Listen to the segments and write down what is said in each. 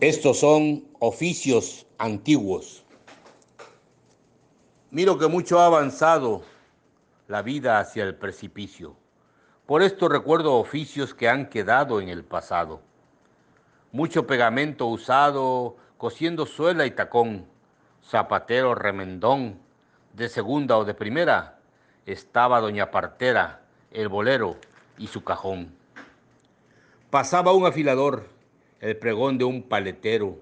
Estos son oficios antiguos. Miro que mucho ha avanzado la vida hacia el precipicio. Por esto recuerdo oficios que han quedado en el pasado. Mucho pegamento usado cosiendo suela y tacón, zapatero remendón, de segunda o de primera, estaba doña Partera, el bolero y su cajón. Pasaba un afilador, el pregón de un paletero,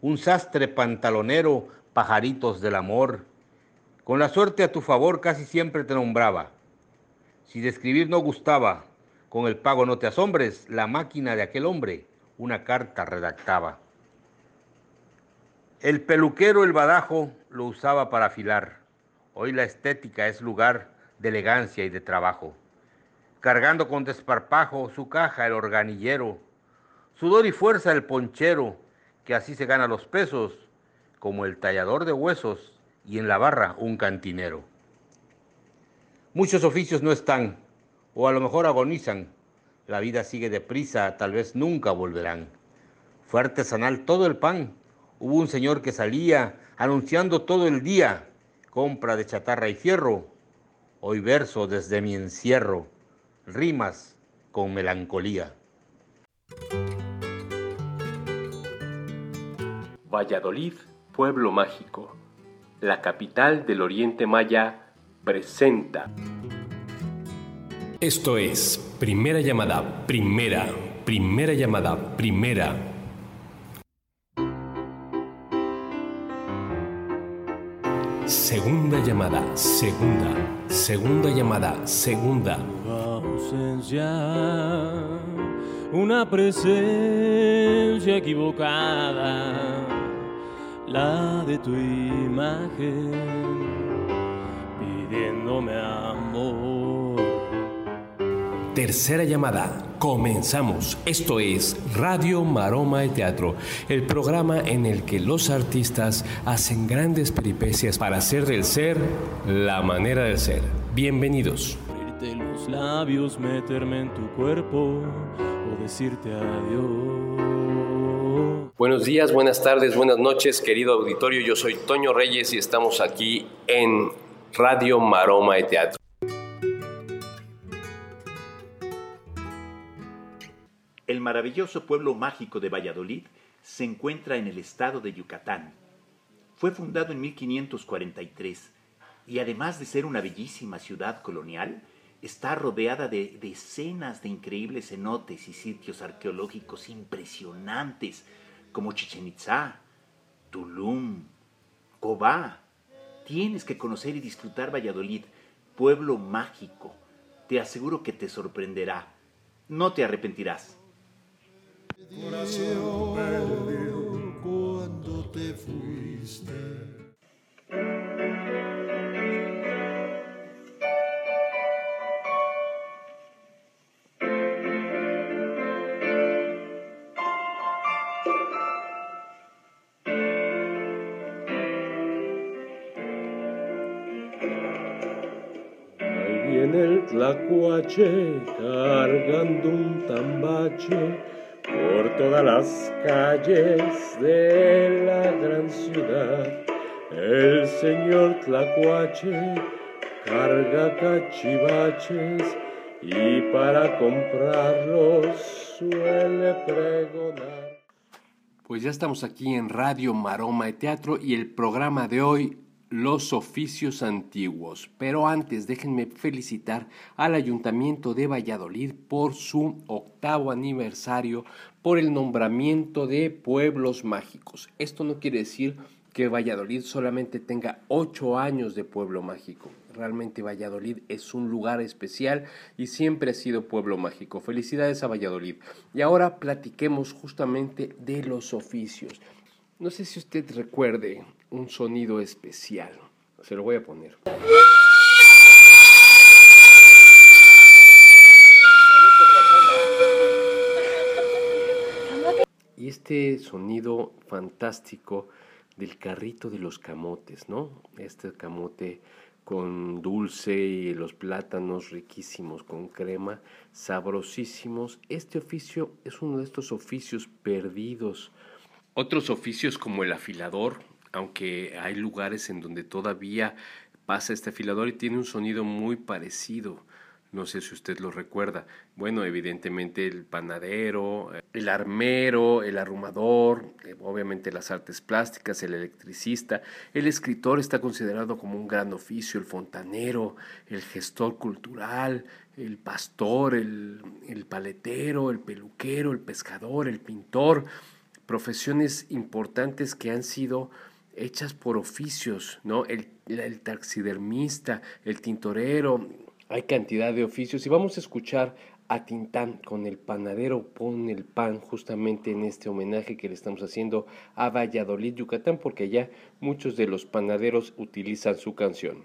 un sastre pantalonero, pajaritos del amor. Con la suerte a tu favor casi siempre te nombraba. Si de escribir no gustaba, con el pago no te asombres, la máquina de aquel hombre una carta redactaba. El peluquero el badajo lo usaba para afilar. Hoy la estética es lugar de elegancia y de trabajo. Cargando con desparpajo su caja el organillero, sudor y fuerza el ponchero, que así se gana los pesos, como el tallador de huesos y en la barra un cantinero. Muchos oficios no están, o a lo mejor agonizan. La vida sigue deprisa, tal vez nunca volverán. Fue artesanal todo el pan. Hubo un señor que salía anunciando todo el día compra de chatarra y fierro. Hoy verso desde mi encierro, rimas con melancolía. Valladolid, pueblo mágico, la capital del Oriente Maya, presenta. Esto es primera llamada, primera, primera llamada, primera. Segunda llamada, segunda, segunda llamada, segunda. ausencia, una presencia equivocada, la de tu imagen pidiéndome amor. Tercera llamada. Comenzamos. Esto es Radio Maroma de Teatro, el programa en el que los artistas hacen grandes peripecias para hacer del ser la manera de ser. Bienvenidos. Abrirte los labios, meterme en tu cuerpo o decirte adiós. Buenos días, buenas tardes, buenas noches, querido auditorio. Yo soy Toño Reyes y estamos aquí en Radio Maroma de Teatro. El maravilloso pueblo mágico de Valladolid se encuentra en el estado de Yucatán. Fue fundado en 1543 y además de ser una bellísima ciudad colonial, está rodeada de decenas de increíbles cenotes y sitios arqueológicos impresionantes como Chichen Itzá, Tulum, Cobá. Tienes que conocer y disfrutar Valladolid, pueblo mágico. Te aseguro que te sorprenderá. No te arrepentirás. Perdido cuando te fuiste. El tlacuache cargando un tambache por todas las calles de la gran ciudad. El señor tlacuache carga cachivaches y para comprarlos suele pregonar. Pues ya estamos aquí en Radio Maroma de Teatro y el programa de hoy, Los Oficios Antiguos. Pero antes déjenme felicitar al Ayuntamiento de Valladolid por su octavo aniversario, por el nombramiento de pueblos mágicos. Esto no quiere decir que Valladolid solamente tenga ocho años de pueblo mágico. Realmente Valladolid es un lugar especial y siempre ha sido pueblo mágico. Felicidades a Valladolid. Y ahora platiquemos justamente de los oficios. No sé si usted recuerde un sonido especial. Se lo voy a poner. Y este sonido fantástico del carrito de los camotes, ¿no? Este camote con dulce y los plátanos riquísimos con crema, sabrosísimos. Este oficio es uno de estos oficios perdidos Otros oficios como el afilador, aunque hay lugares en donde todavía pasa este afilador y tiene un sonido muy parecido. No sé si usted lo recuerda. Bueno, evidentemente el panadero, el armero, el arrumador, eh, obviamente las artes plásticas, el electricista. El escritor está considerado como un gran oficio, el fontanero, el gestor cultural, el pastor, el, el paletero, el peluquero, el pescador, el pintor. Profesiones importantes que han sido hechas por oficios, ¿no? El, taxidermista, el tintorero, hay cantidad de oficios y vamos a escuchar a Tintán con el panadero pon el pan justamente en este homenaje que le estamos haciendo a Valladolid, Yucatán, porque allá muchos de los panaderos utilizan su canción.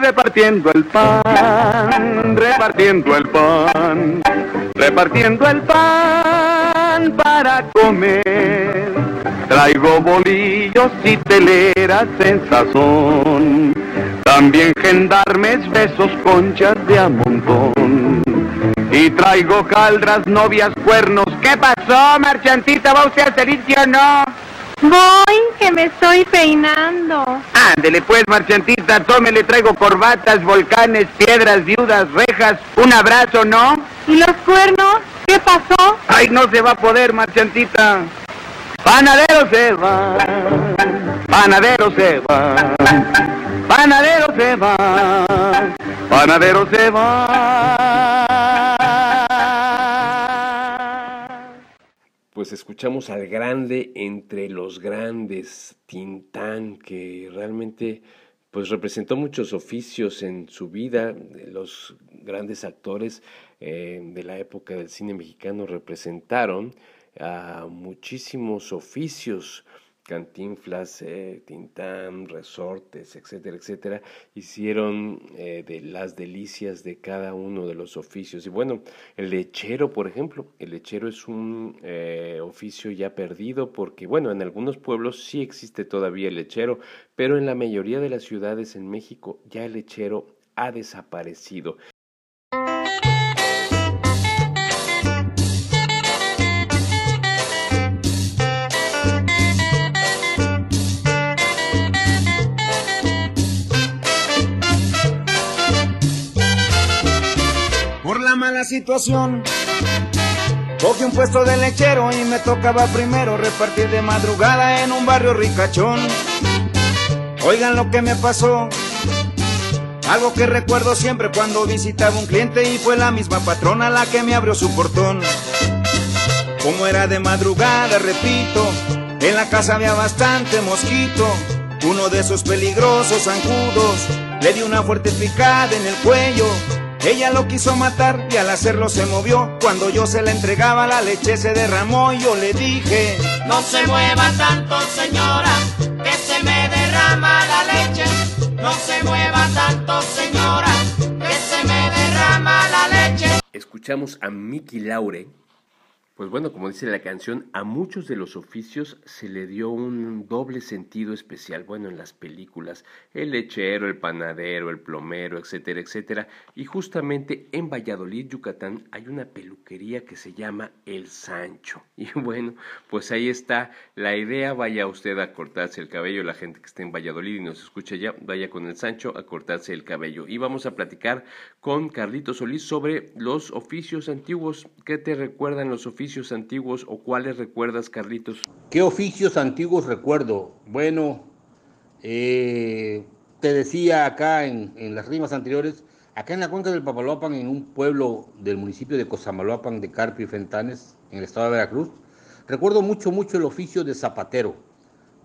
repartiendo el pan, repartiendo el pan, repartiendo el pan para comer. Traigo bolillos y teleras en sazón, también gendarmes, besos, conchas de a montón. Y traigo caldras, novias, cuernos. ¿Qué pasó, marchantita? ¿Va usted a salir, sí o no? Voy, que me estoy peinando. Ándele pues, marchantita, tómele, traigo corbatas, volcanes, piedras, viudas, rejas, un abrazo, ¿no? ¿Y los cuernos? ¿Qué pasó? Ay, no se va a poder, marchantita. Panadero se va, panadero se va, panadero se va, panadero se va. Pues escuchamos al grande entre los grandes, Tintán, que realmente pues representó muchos oficios en su vida, los grandes actores eh, de la época del cine mexicano representaron a muchísimos oficios, cantinflas, eh, resortes, etcétera, etcétera, hicieron eh, de las delicias de cada uno de los oficios. Y bueno, el lechero, por ejemplo, el lechero es un eh, oficio ya perdido porque, bueno, en algunos pueblos sí existe todavía el lechero, pero en la mayoría de las ciudades en México ya el lechero ha desaparecido. Situación, cogí un puesto de lechero y me tocaba primero repartir de madrugada en un barrio ricachón. Oigan lo que me pasó, algo que recuerdo siempre cuando visitaba un cliente y fue la misma patrona la que me abrió su portón. Como era de madrugada, repito, en la casa había bastante mosquito. Uno de esos peligrosos zancudos le dio una fuerte picada en el cuello. Ella lo quiso matar y al hacerlo se movió. Cuando yo se la entregaba, la leche se derramó y yo le dije: No se mueva tanto, señora, que se me derrama la leche. No se mueva tanto, señora, que se me derrama la leche. Escuchamos a Mickey Laure. Pues bueno, como dice la canción, a muchos de los oficios se le dio un doble sentido especial. Bueno, en las películas, el lechero, el panadero, el plomero, etcétera, etcétera. Y justamente en Valladolid, Yucatán, hay una peluquería que se llama El Sancho. Y bueno, pues ahí está la idea. Vaya usted a cortarse el cabello, la gente que esté en Valladolid y nos escucha ya, vaya con el Sancho a cortarse el cabello. Y vamos a platicar con Carlito Solís sobre los oficios antiguos. ¿Qué te recuerdan los oficios? Antiguos o cuáles recuerdas, Carlitos? ¿Qué oficios antiguos recuerdo? Bueno, eh, te decía acá en, en, las rimas anteriores, acá en la cuenca del Papaloapan, en un pueblo del municipio de Cosamaloapan de Carpio y Fentanes, en el estado de Veracruz, recuerdo mucho, mucho el oficio de zapatero,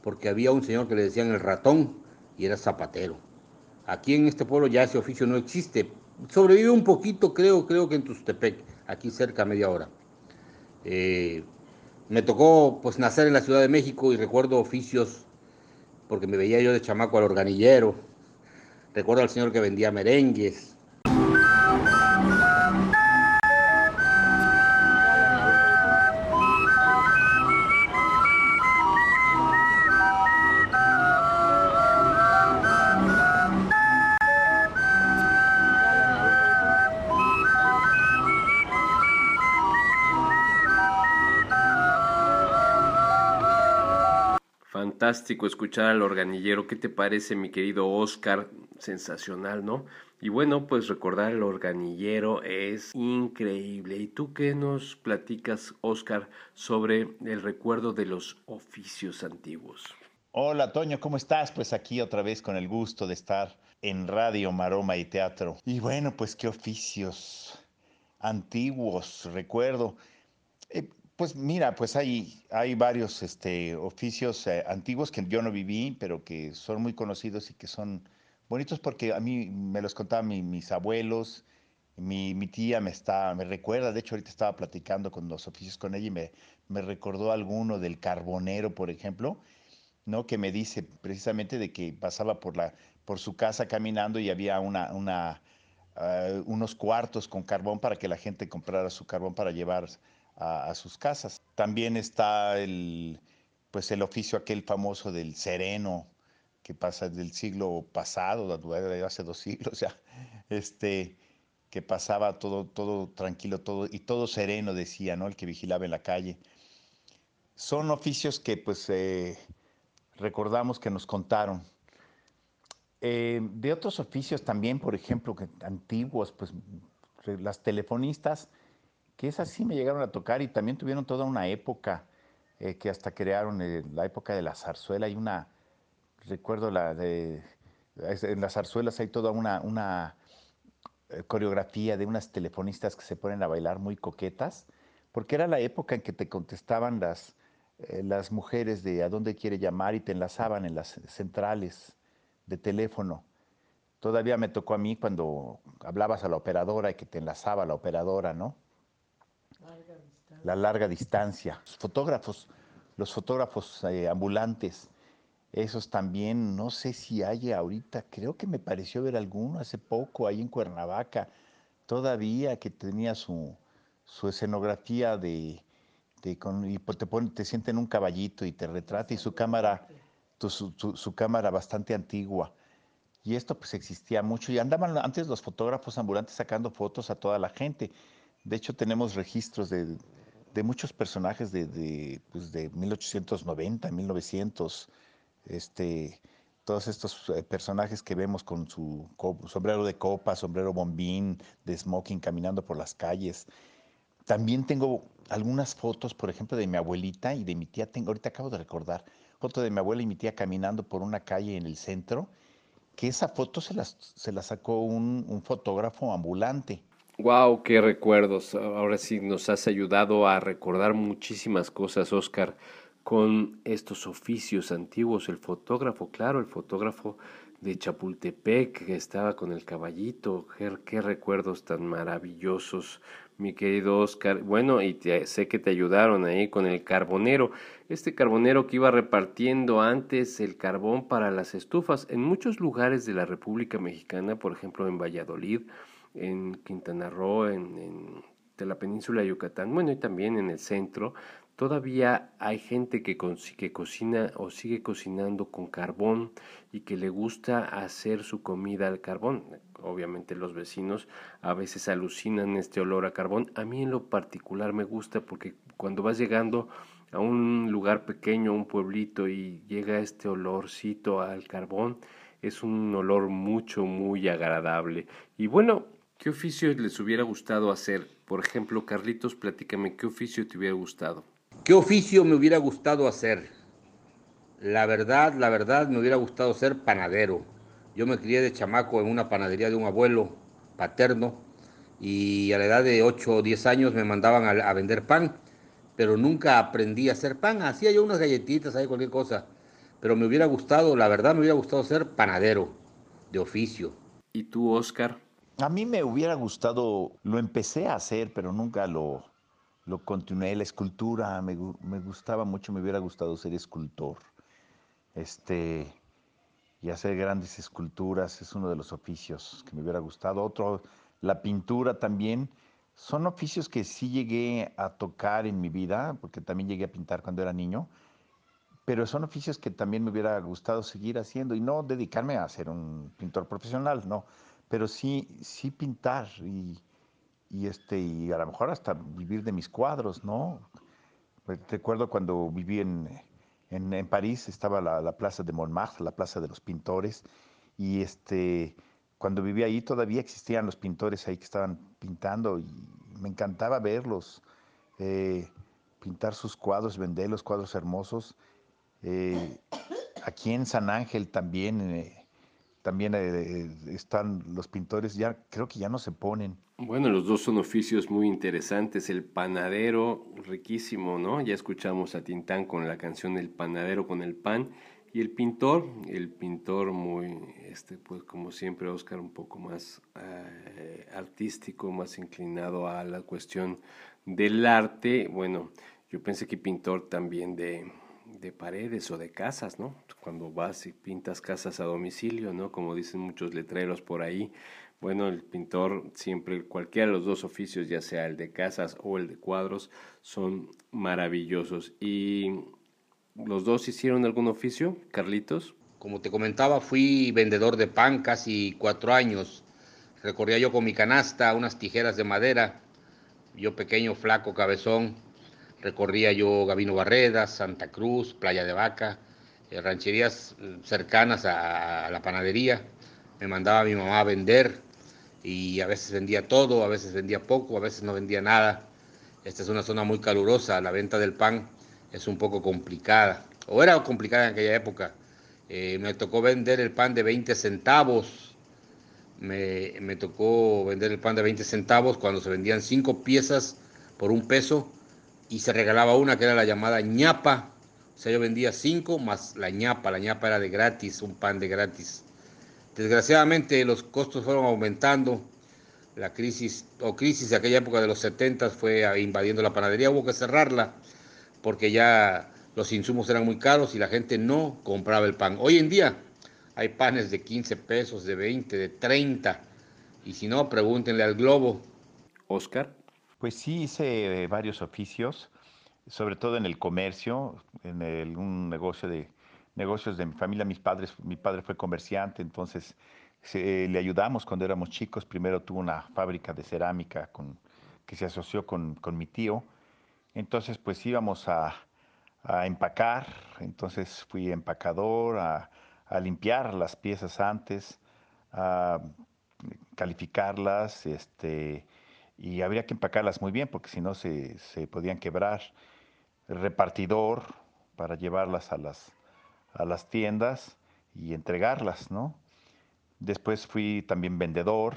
porque había un señor que le decían el ratón y era zapatero. Aquí en este pueblo ya ese oficio no existe, sobrevive un poquito, creo, creo que en Tustepec, aquí cerca, media hora. Eh, me tocó pues nacer en la Ciudad de México y recuerdo oficios, porque me veía yo de chamaco al organillero, recuerdo al señor que vendía merengues, escuchar al organillero. ¿Qué te parece, mi querido Oscar? Sensacional, ¿no? Y bueno, pues recordar al organillero es increíble. ¿Y tú qué nos platicas, Oscar, sobre el recuerdo de los oficios antiguos? Hola, Toño, ¿cómo estás? Pues aquí otra vez con el gusto de estar en Radio Maroma y Teatro. Y bueno, pues qué oficios antiguos, recuerdo. Eh, pues mira, pues hay, hay varios este, oficios eh, antiguos que yo no viví, pero que son muy conocidos y que son bonitos porque a mí me los contaban mis abuelos, mi, mi, tía me, está, me recuerda, de hecho ahorita estaba platicando con los oficios con ella y me, me recordó alguno del carbonero, por ejemplo, ¿no? que me dice precisamente de que pasaba por, la, por su casa caminando y había una, uh, unos cuartos con carbón para que la gente comprara su carbón para llevar a, sus casas. También está el, pues el oficio aquel famoso del sereno, que pasa del siglo pasado, hace dos siglos ya, este, que pasaba todo, todo tranquilo, todo, y todo sereno, decía, ¿no? El que vigilaba en la calle. Son oficios que pues eh, recordamos que nos contaron. Eh, de otros oficios también, por ejemplo, que antiguos, pues las telefonistas, que esas sí me llegaron a tocar y también tuvieron toda una época eh, que hasta crearon eh, la época de la zarzuela. Hay una, recuerdo la de, en las zarzuelas hay toda una, una eh, coreografía de unas telefonistas que se ponen a bailar muy coquetas, porque era la época en que te contestaban las, las mujeres de a dónde quiere llamar y te enlazaban en las centrales de teléfono. Todavía me tocó a mí cuando hablabas a la operadora y que te enlazaba la operadora, ¿no? La larga distancia. Los fotógrafos, los fotógrafos eh, ambulantes, esos también, no sé si hay ahorita, creo que me pareció ver alguno hace poco ahí en Cuernavaca, todavía que tenía su, su escenografía de, y te, pone, te siente en un caballito y te retrata y su cámara, tu, su, su, cámara bastante antigua. Y esto pues existía mucho y andaban antes los fotógrafos ambulantes sacando fotos a toda la gente. De hecho tenemos registros de, de muchos personajes de, de, pues de 1890, 1900, este, todos estos eh, personajes que vemos con su sombrero de copa, sombrero bombín, de smoking, caminando por las calles. También tengo algunas fotos, por ejemplo, de mi abuelita y de mi tía. Tengo, ahorita acabo de recordar, foto de mi abuela y mi tía caminando por una calle en el centro, que esa foto se la, se la sacó un, un fotógrafo ambulante. Wow, qué recuerdos. Ahora sí nos has ayudado a recordar muchísimas cosas, Oscar, con estos oficios antiguos. El fotógrafo, claro, el fotógrafo de Chapultepec que estaba con el caballito. Qué, recuerdos tan maravillosos, mi querido Oscar. Bueno, y sé que te ayudaron ahí con el carbonero. Este carbonero que iba repartiendo antes el carbón para las estufas en muchos lugares de la República Mexicana, por ejemplo en Valladolid en Quintana Roo, en, de la península de Yucatán, bueno, y también en el centro, todavía hay gente que, que cocina o sigue cocinando con carbón y que le gusta hacer su comida al carbón. Obviamente los vecinos a veces alucinan este olor a carbón. A mí en lo particular me gusta porque cuando vas llegando a un lugar pequeño, un pueblito y llega este olorcito al carbón, es un olor mucho, muy agradable. Y bueno, ¿Qué oficio les hubiera gustado hacer? Por ejemplo, Carlitos, platícame, ¿qué oficio te hubiera gustado? ¿Qué oficio me hubiera gustado hacer? La verdad, la verdad, me hubiera gustado ser panadero. Yo me crié de chamaco en una panadería de un abuelo paterno y a la edad de 8 o 10 años me mandaban a, a vender pan, pero nunca aprendí a hacer pan. Hacía yo unas galletitas, ahí cualquier cosa, pero me hubiera gustado, la verdad, me hubiera gustado ser panadero de oficio. ¿Y tú, Oscar? A mí me hubiera gustado, lo empecé a hacer, pero nunca lo, lo continué. La escultura me, me gustaba mucho, me hubiera gustado ser escultor. Este, y hacer grandes esculturas es uno de los oficios que me hubiera gustado. Otro, la pintura también. Son oficios que sí llegué a tocar en mi vida, porque también llegué a pintar cuando era niño, pero son oficios que también me hubiera gustado seguir haciendo y no dedicarme a ser un pintor profesional, no, pero sí, sí pintar y, y este, y a lo mejor hasta vivir de mis cuadros, ¿no? Pues, recuerdo cuando viví en, en, París, estaba la, la, plaza de Montmartre, la plaza de los pintores, y este, cuando viví ahí todavía existían los pintores ahí que estaban pintando y me encantaba verlos, eh, pintar sus cuadros, vender los cuadros hermosos. Eh, aquí en San Ángel también, eh, también están los pintores, ya creo que ya no se ponen. Bueno, los dos son oficios muy interesantes. El panadero, riquísimo, ¿no? Ya escuchamos a Tintán con la canción El panadero con el pan. Y el pintor, el pintor muy, este, pues como siempre, Oscar, un poco más eh, artístico, más inclinado a la cuestión del arte. Bueno, yo pensé que pintor también de, de paredes o de casas, ¿no? Cuando vas y pintas casas a domicilio, ¿no? Como dicen muchos letreros por ahí. Bueno, el pintor siempre, cualquiera de los dos oficios, ya sea el de casas o el de cuadros, son maravillosos. Y ¿Los dos hicieron algún oficio, Carlitos? Como te comentaba, fui vendedor de pan casi cuatro años. Recorría yo con mi canasta unas tijeras de madera. Yo pequeño, flaco, cabezón. Recorría yo Gavino Barredas, Santa Cruz, Playa de Vaca, eh, rancherías eh, cercanas a, la panadería. Me mandaba mi mamá a vender y a veces vendía todo, a veces vendía poco, a veces no vendía nada. Esta es una zona muy calurosa, la venta del pan es un poco complicada, o era complicada en aquella época. Eh, me tocó vender el pan de 20 centavos, me, me, tocó vender el pan de 20 centavos cuando se vendían cinco piezas por un peso y se regalaba una que era la llamada ñapa. O sea, yo vendía cinco más la ñapa, la ñapa era de gratis, un pan de gratis. Desgraciadamente los costos fueron aumentando, la crisis o crisis de aquella época de los 70 fue invadiendo la panadería, hubo que cerrarla porque ya los insumos eran muy caros y la gente no compraba el pan. Hoy en día hay panes de 15 pesos, de 20, de 30, y si no, pregúntenle al Globo. Oscar. Pues sí, hice varios oficios, sobre todo en el comercio, en un negocio de negocios de mi familia. Mis padres, mi padre fue comerciante, entonces le ayudamos cuando éramos chicos. Primero tuvo una fábrica de cerámica con, que se asoció con, con mi tío entonces, pues íbamos a, empacar, entonces fui empacador, a, limpiar las piezas antes, a calificarlas, este, y habría que empacarlas muy bien porque si no se, podían quebrar. repartidor para llevarlas a las, a las tiendas y entregarlas, ¿no? Después fui también vendedor,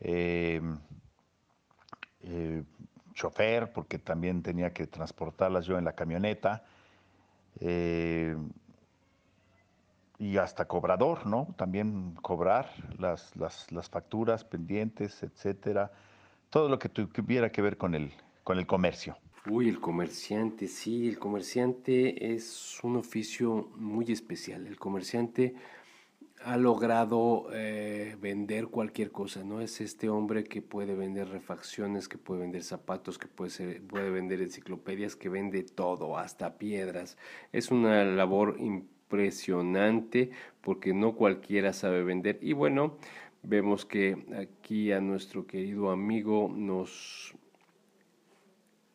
eh, eh, chofer, porque también tenía que transportarlas yo en la camioneta. Eh, y hasta cobrador, ¿no? También cobrar las, las, facturas pendientes, etcétera. Todo lo que tuviera que ver con el, con el comercio. Uy, el comerciante, sí, el comerciante es un oficio muy especial. El comerciante ha logrado eh, vender cualquier cosa, ¿no? Es este hombre que puede vender refacciones, que puede vender zapatos, que puede, ser, puede vender enciclopedias, que vende todo, hasta piedras. Es una labor impresionante porque no cualquiera sabe vender. Y bueno, vemos que aquí a nuestro querido amigo nos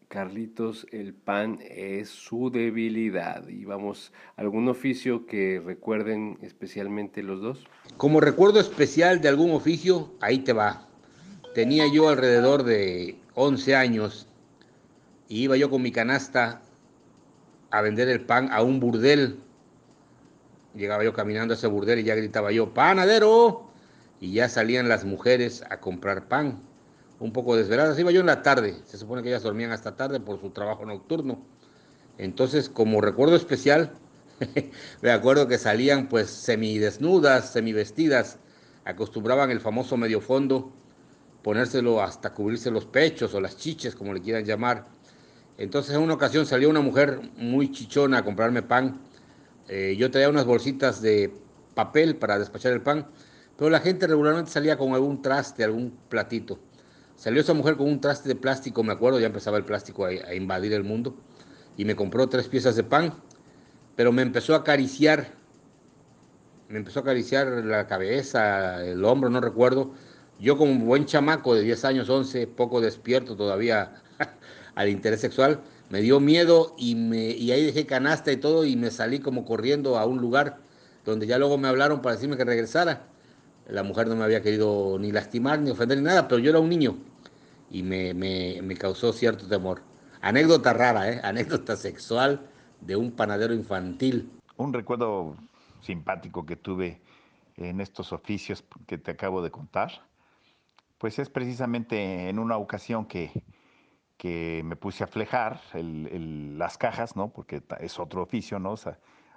Carlitos, el pan es su debilidad. Y vamos, ¿algún oficio que recuerden especialmente los dos? Como recuerdo especial de algún oficio, ahí te va. Tenía yo alrededor de 11 años y iba yo con mi canasta a vender el pan a un burdel. Llegaba yo caminando a ese burdel y ya gritaba yo, panadero. Y ya salían las mujeres a comprar pan un poco desveladas. Iba yo en la tarde, se supone que ellas dormían hasta tarde por su trabajo nocturno. Entonces, como recuerdo especial, me acuerdo que salían pues semidesnudas, semivestidas acostumbraban el famoso medio fondo, ponérselo hasta cubrirse los pechos o las chiches, como le quieran llamar. Entonces en una ocasión salió una mujer muy chichona a comprarme pan. Eh, yo traía unas bolsitas de papel para despachar el pan, pero la gente regularmente salía con algún traste, algún platito. Salió esa mujer con un traste de plástico, me acuerdo, ya empezaba el plástico a, invadir el mundo, y me compró tres piezas de pan, pero me empezó a acariciar, me empezó a acariciar la cabeza, el hombro, no recuerdo. Yo como buen chamaco de 10 años, 11, poco despierto todavía al interés sexual, me dio miedo y, me, y ahí dejé canasta y todo y me salí como corriendo a un lugar donde ya luego me hablaron para decirme que regresara. La mujer no me había querido ni lastimar, ni ofender, ni nada, pero yo era un niño y me, me, me causó cierto temor. Anécdota rara, ¿eh? anécdota sexual de un panadero infantil. Un recuerdo simpático que tuve en estos oficios que te acabo de contar, pues es precisamente en una ocasión que, que me puse a flejar las cajas, ¿no? Porque es otro oficio, ¿no? O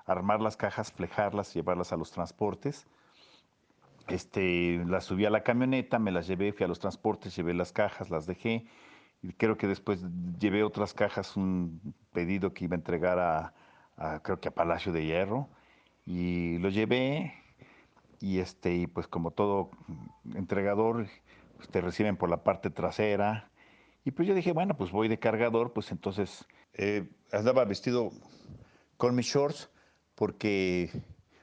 armar las cajas, flejarlas, llevarlas a los transportes. Este, las subí a la camioneta, me las llevé, fui a los transportes, llevé las cajas, las dejé. Creo que después llevé otras cajas, un pedido que iba a entregar a, creo que a Palacio de Hierro. Y lo llevé y este, y pues como todo entregador, pues te reciben por la parte trasera. Y pues yo dije, bueno, pues voy de cargador, pues entonces eh, andaba vestido con mis shorts porque,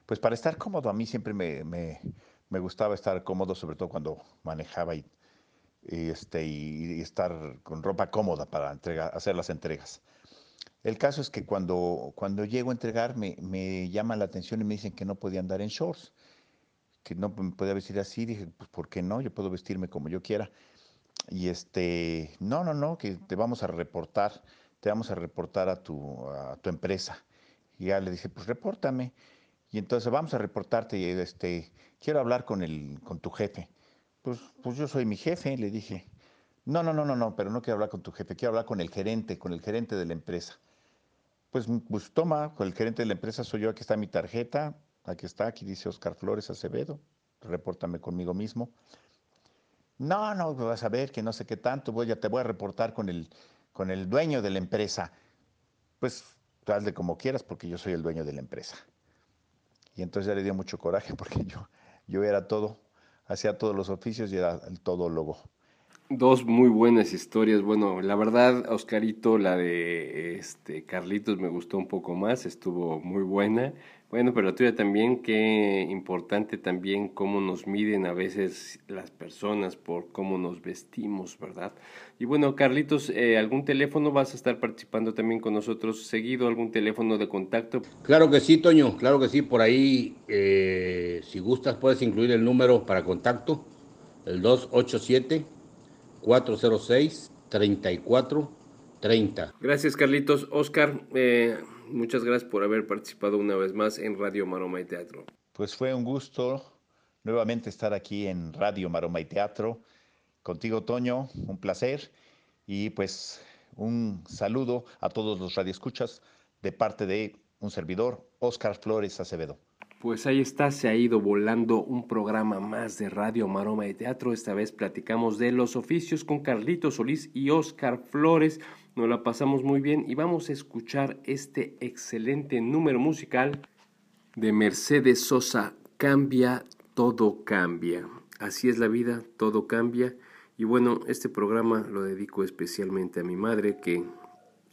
pues para estar cómodo, a mí siempre me, me gustaba estar cómodo, sobre todo cuando manejaba y, este, y, estar con ropa cómoda para hacer las entregas. El caso es que cuando, cuando llego a entregar me, me llaman la atención y me dicen que no podía andar en shorts, que no me podía vestir así. Dije, pues ¿por qué no? Yo puedo vestirme como yo quiera. Y este, no, no, no, que te vamos a reportar, te vamos a reportar a tu, a tu empresa. Y ya le dije, pues repórtame. Y entonces vamos a reportarte, y este, quiero hablar con, el, con tu jefe. Pues, pues yo soy mi jefe, le dije. No, no, no, no, no, pero no quiero hablar con tu jefe, quiero hablar con el gerente, con el gerente de la empresa. Pues, pues toma, con el gerente de la empresa soy yo, aquí está mi tarjeta, aquí está, aquí dice Oscar Flores Acevedo, repórtame conmigo mismo. No, no, vas a ver que no sé qué tanto, voy, ya te voy a reportar con el, con el dueño de la empresa. Pues hazle como quieras porque yo soy el dueño de la empresa. Y entonces ya le dio mucho coraje porque yo, yo era todo, hacía todos los oficios y era el todólogo. Dos muy buenas historias. Bueno, la verdad, Oscarito, la de este Carlitos me gustó un poco más, estuvo muy buena. Bueno, pero la tuya también, qué importante también cómo nos miden a veces las personas por cómo nos vestimos, ¿verdad? Y bueno, Carlitos, eh, ¿algún teléfono vas a estar participando también con nosotros seguido? ¿Algún teléfono de contacto? Claro que sí, Toño, claro que sí. Por ahí, eh, si gustas, puedes incluir el número para contacto, el 287-406-3430. Gracias, Carlitos. Oscar, eh, muchas gracias por haber participado una vez más en Radio Maroma y Teatro. Pues fue un gusto nuevamente estar aquí en Radio Maroma y Teatro. Contigo, Toño, un placer. Y pues un saludo a todos los radioescuchas de parte de un servidor, Oscar Flores Acevedo. Pues ahí está, se ha ido volando un programa más de Radio Maroma y Teatro. Esta vez platicamos de los oficios con Carlito Solís y Oscar Flores. Nos la pasamos muy bien y vamos a escuchar este excelente número musical de Mercedes Sosa. Cambia, todo cambia. Así es la vida, todo cambia. Y bueno, este programa lo dedico especialmente a mi madre que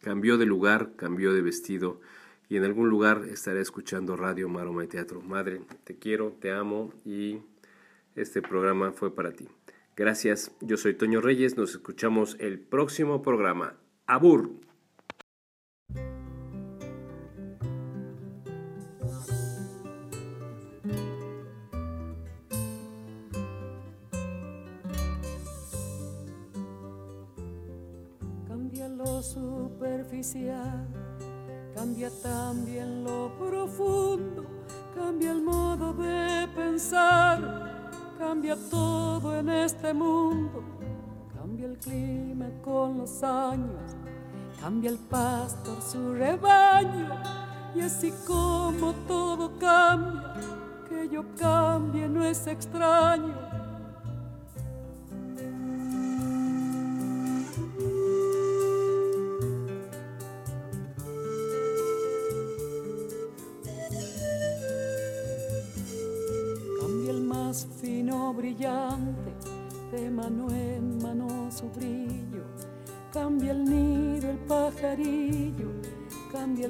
cambió de lugar, cambió de vestido y en algún lugar estaré escuchando Radio Maroma y Teatro. Madre, te quiero, te amo y este programa fue para ti. Gracias, yo soy Toño Reyes, nos escuchamos el próximo programa. Abur. Cambia lo superficial, cambia también lo profundo, cambia el modo de pensar, cambia todo en este mundo, clima con los años, cambia el pastor su rebaño, y así como todo cambia, que yo cambie no es extraño.